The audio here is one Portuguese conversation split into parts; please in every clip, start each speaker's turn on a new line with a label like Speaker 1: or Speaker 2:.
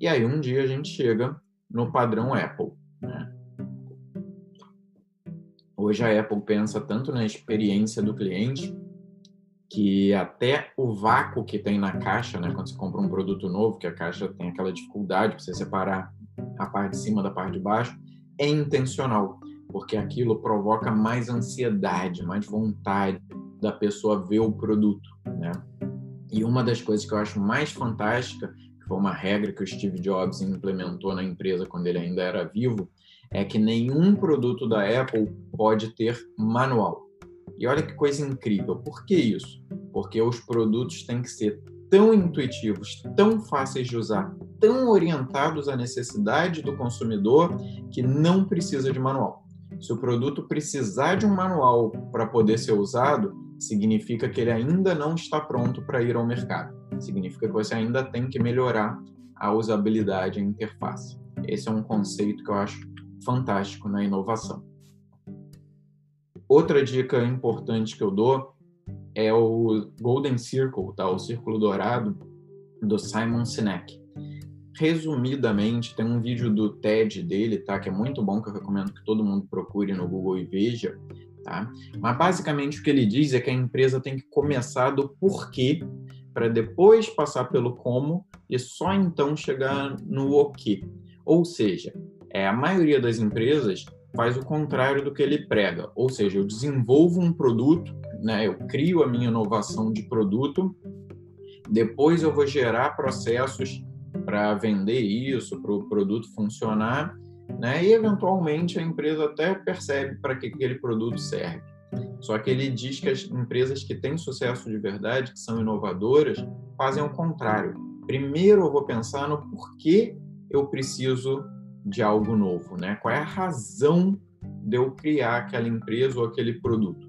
Speaker 1: E aí um dia a gente chega no padrão Apple. Né? Hoje a Apple pensa tanto na experiência do cliente que até o vácuo que tem na caixa, né, quando você compra um produto novo, que a caixa tem aquela dificuldade para você separar a parte de cima da parte de baixo, é intencional, porque aquilo provoca mais ansiedade, mais vontade da pessoa ver o produto, né? E uma das coisas que eu acho mais fantástica, que foi uma regra que o Steve Jobs implementou na empresa quando ele ainda era vivo, é que nenhum produto da Apple pode ter manual. E olha que coisa incrível. Por que isso? Porque os produtos têm que ser tão intuitivos, tão fáceis de usar, tão orientados à necessidade do consumidor que não precisa de manual. Se o produto precisar de um manual para poder ser usado, significa que ele ainda não está pronto para ir ao mercado. Significa que você ainda tem que melhorar a usabilidade, a interface. Esse é um conceito que eu acho fantástico na inovação. Outra dica importante que eu dou é o Golden Circle, tá? o Círculo Dourado, do Simon Sinek. Resumidamente, tem um vídeo do TED dele, tá? que é muito bom, que eu recomendo que todo mundo procure no Google e veja. Tá? Mas basicamente o que ele diz é que a empresa tem que começar do porquê para depois passar pelo como e só então chegar no o que. Ou seja, é, a maioria das empresas faz o contrário do que ele prega, ou seja, eu desenvolvo um produto, né, eu crio a minha inovação de produto, depois eu vou gerar processos para vender isso, para o produto funcionar, né, e eventualmente a empresa até percebe para que aquele produto serve. Só que ele diz que as empresas que têm sucesso de verdade, que são inovadoras, fazem o contrário. Primeiro eu vou pensar no porquê eu preciso de algo novo, né? Qual é a razão de eu criar aquela empresa ou aquele produto?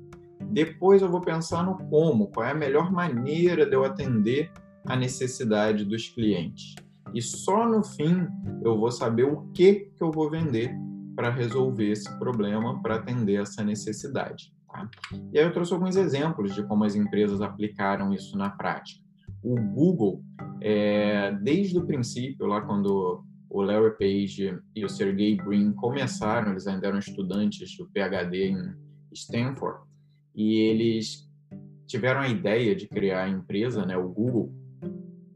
Speaker 1: Depois eu vou pensar no como, qual é a melhor maneira de eu atender a necessidade dos clientes. E só no fim eu vou saber o que que eu vou vender para resolver esse problema, para atender essa necessidade. Tá? E aí eu trouxe alguns exemplos de como as empresas aplicaram isso na prática. O Google, é, desde o princípio, lá quando o Larry Page e o Sergey Brin começaram, eles ainda eram estudantes do PhD em Stanford, e eles tiveram a ideia de criar a empresa, né, o Google.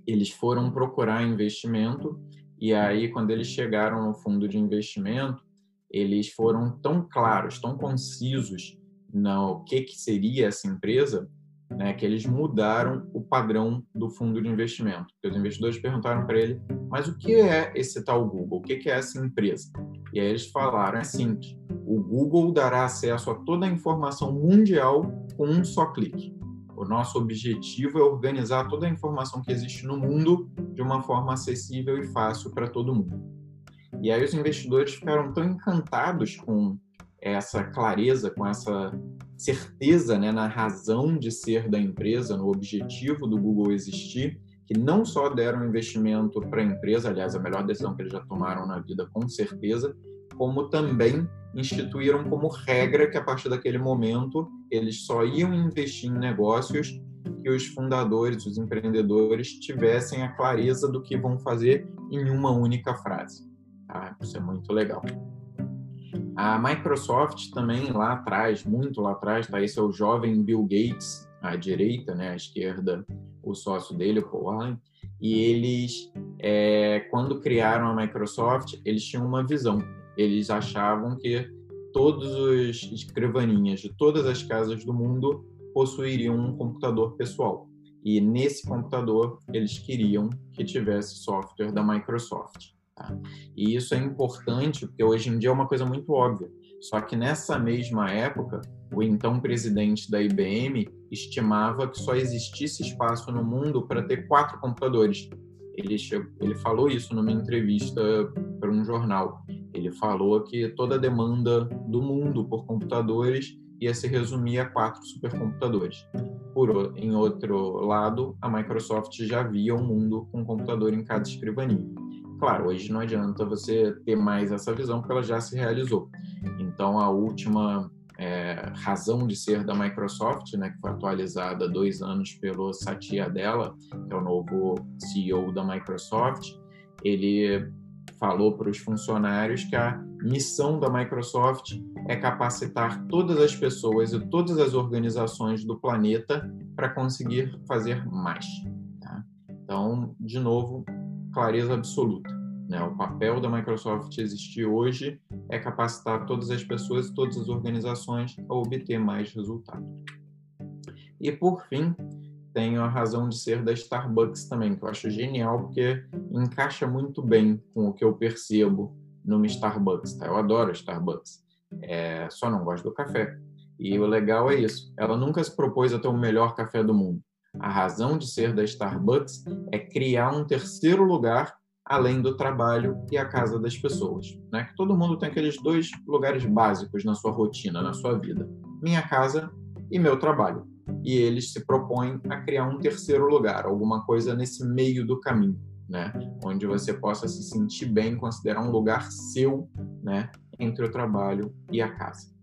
Speaker 1: Eles foram procurar investimento e aí quando eles chegaram no fundo de investimento, eles foram tão claros, tão concisos no que que seria essa empresa, né, que eles mudaram o padrão do fundo de investimento. Porque os investidores perguntaram para ele, mas o que é esse tal Google? O que é essa empresa? E aí eles falaram, é simples, o Google dará acesso a toda a informação mundial com um só clique. O nosso objetivo é organizar toda a informação que existe no mundo de uma forma acessível e fácil para todo mundo. E aí os investidores ficaram tão encantados com essa clareza, com essa certeza né, na razão de ser da empresa, no objetivo do Google existir, que não só deram investimento para a empresa, aliás, a melhor decisão que eles já tomaram na vida, com certeza, como também instituíram como regra que a partir daquele momento eles só iam investir em negócios que os fundadores, os empreendedores tivessem a clareza do que vão fazer em uma única frase. Tá? Isso é muito legal. A Microsoft também lá atrás, muito lá atrás, tá? Esse é o jovem Bill Gates, à direita, né? À esquerda, o sócio dele, o Paul Allen. E eles, é, quando criaram a Microsoft, eles tinham uma visão. Eles achavam que todos os escrivaninhas de todas as casas do mundo possuiriam um computador pessoal. E nesse computador, eles queriam que tivesse software da Microsoft. Tá? E isso é importante porque hoje em dia é uma coisa muito óbvia. Só que nessa mesma época, o então presidente da IBM estimava que só existisse espaço no mundo para ter quatro computadores. Ele, chegou, ele falou isso numa entrevista para um jornal. Ele falou que toda a demanda do mundo por computadores ia se resumir a quatro supercomputadores. Por, em outro lado, a Microsoft já via um mundo com um computador em cada escrivaninha. Claro, hoje não adianta você ter mais essa visão porque ela já se realizou. Então, a última é, razão de ser da Microsoft, né, que foi atualizada há dois anos pelo Satya Nadella, que é o novo CEO da Microsoft. Ele falou para os funcionários que a missão da Microsoft é capacitar todas as pessoas e todas as organizações do planeta para conseguir fazer mais. Tá? Então, de novo, clareza absoluta. Né? O papel da Microsoft existir hoje é capacitar todas as pessoas e todas as organizações a obter mais resultados. E, por fim, tenho a razão de ser da Starbucks também, que eu acho genial porque encaixa muito bem com o que eu percebo numa Starbucks. Tá? Eu adoro Starbucks, é, só não gosto do café. E o legal é isso, ela nunca se propôs a ter o melhor café do mundo. A razão de ser da Starbucks é criar um terceiro lugar além do trabalho e a casa das pessoas. Né? Que todo mundo tem aqueles dois lugares básicos na sua rotina, na sua vida: minha casa e meu trabalho. E eles se propõem a criar um terceiro lugar, alguma coisa nesse meio do caminho, né? onde você possa se sentir bem, considerar um lugar seu né? entre o trabalho e a casa.